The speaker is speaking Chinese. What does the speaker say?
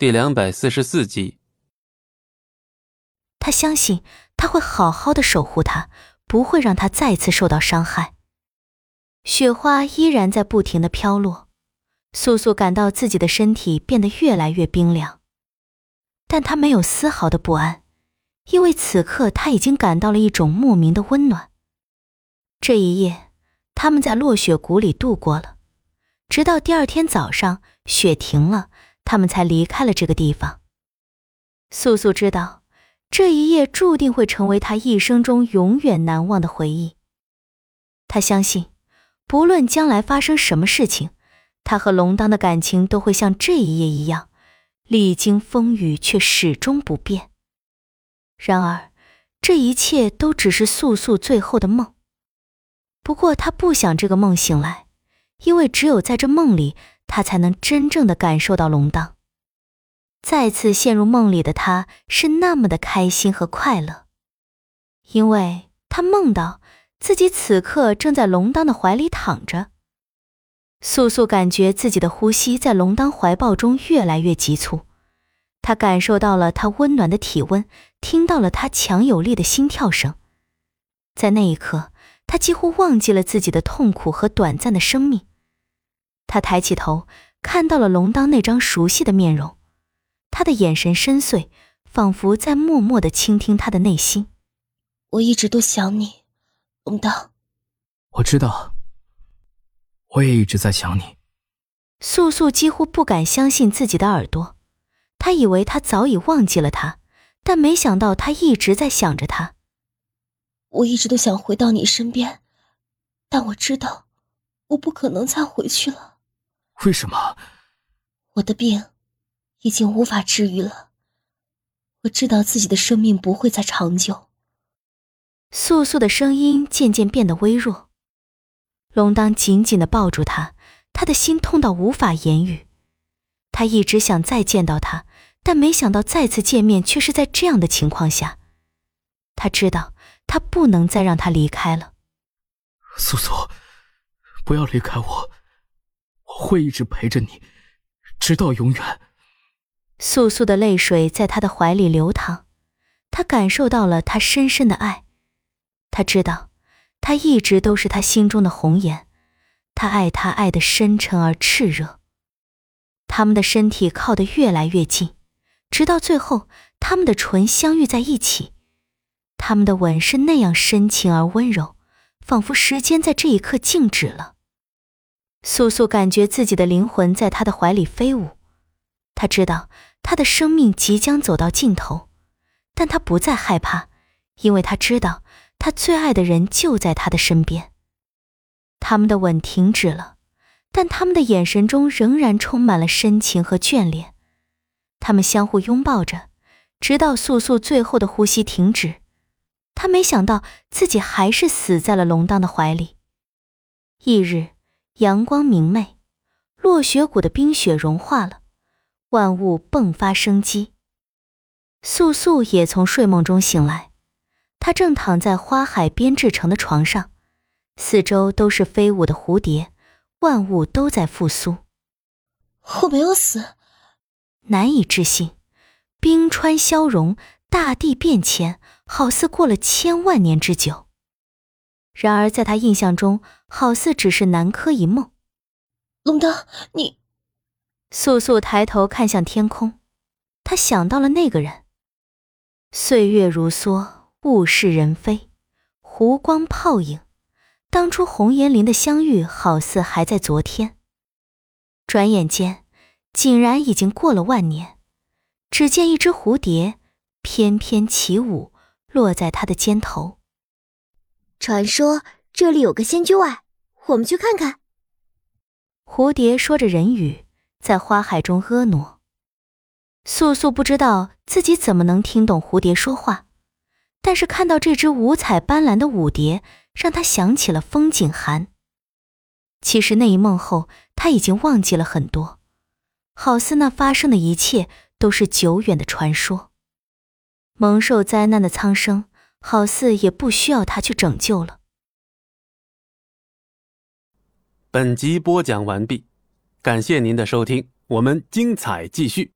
第两百四十四集。他相信他会好好的守护他，不会让他再次受到伤害。雪花依然在不停的飘落，素素感到自己的身体变得越来越冰凉，但她没有丝毫的不安，因为此刻她已经感到了一种莫名的温暖。这一夜，他们在落雪谷里度过了，直到第二天早上雪停了。他们才离开了这个地方。素素知道，这一夜注定会成为她一生中永远难忘的回忆。她相信，不论将来发生什么事情，她和龙当的感情都会像这一夜一样，历经风雨却始终不变。然而，这一切都只是素素最后的梦。不过，她不想这个梦醒来，因为只有在这梦里。他才能真正的感受到龙当。再次陷入梦里的他，是那么的开心和快乐，因为他梦到自己此刻正在龙当的怀里躺着。素素感觉自己的呼吸在龙当怀抱中越来越急促，他感受到了他温暖的体温，听到了他强有力的心跳声。在那一刻，他几乎忘记了自己的痛苦和短暂的生命。他抬起头，看到了龙当那张熟悉的面容，他的眼神深邃，仿佛在默默的倾听他的内心。我一直都想你，龙当。我知道，我也一直在想你。素素几乎不敢相信自己的耳朵，她以为他早已忘记了他，但没想到他一直在想着他。我一直都想回到你身边，但我知道，我不可能再回去了。为什么？我的病已经无法治愈了。我知道自己的生命不会再长久。素素的声音渐渐变得微弱。龙当紧紧的抱住她，他的心痛到无法言语。他一直想再见到他，但没想到再次见面却是在这样的情况下。他知道他不能再让他离开了。素素，不要离开我。会一直陪着你，直到永远。素素的泪水在他的怀里流淌，他感受到了他深深的爱。他知道，他一直都是他心中的红颜，他爱他爱的深沉而炽热。他们的身体靠得越来越近，直到最后，他们的唇相遇在一起。他们的吻是那样深情而温柔，仿佛时间在这一刻静止了。素素感觉自己的灵魂在他的怀里飞舞，他知道他的生命即将走到尽头，但他不再害怕，因为他知道他最爱的人就在他的身边。他们的吻停止了，但他们的眼神中仍然充满了深情和眷恋。他们相互拥抱着，直到素素最后的呼吸停止。他没想到自己还是死在了龙当的怀里。翌日。阳光明媚，落雪谷的冰雪融化了，万物迸发生机。素素也从睡梦中醒来，她正躺在花海编制成的床上，四周都是飞舞的蝴蝶，万物都在复苏。我没有死，难以置信，冰川消融，大地变迁，好似过了千万年之久。然而，在他印象中，好似只是南柯一梦。龙当，你……素素抬头看向天空，他想到了那个人。岁月如梭，物是人非，湖光泡影。当初红颜林的相遇，好似还在昨天。转眼间，竟然已经过了万年。只见一只蝴蝶翩翩起舞，落在他的肩头。传说这里有个仙居外，我们去看看。蝴蝶说着人语，在花海中婀娜。素素不知道自己怎么能听懂蝴蝶说话，但是看到这只五彩斑斓的舞蝶，让她想起了风景寒。其实那一梦后，她已经忘记了很多，好似那发生的一切都是久远的传说。蒙受灾难的苍生。好似也不需要他去拯救了。本集播讲完毕，感谢您的收听，我们精彩继续。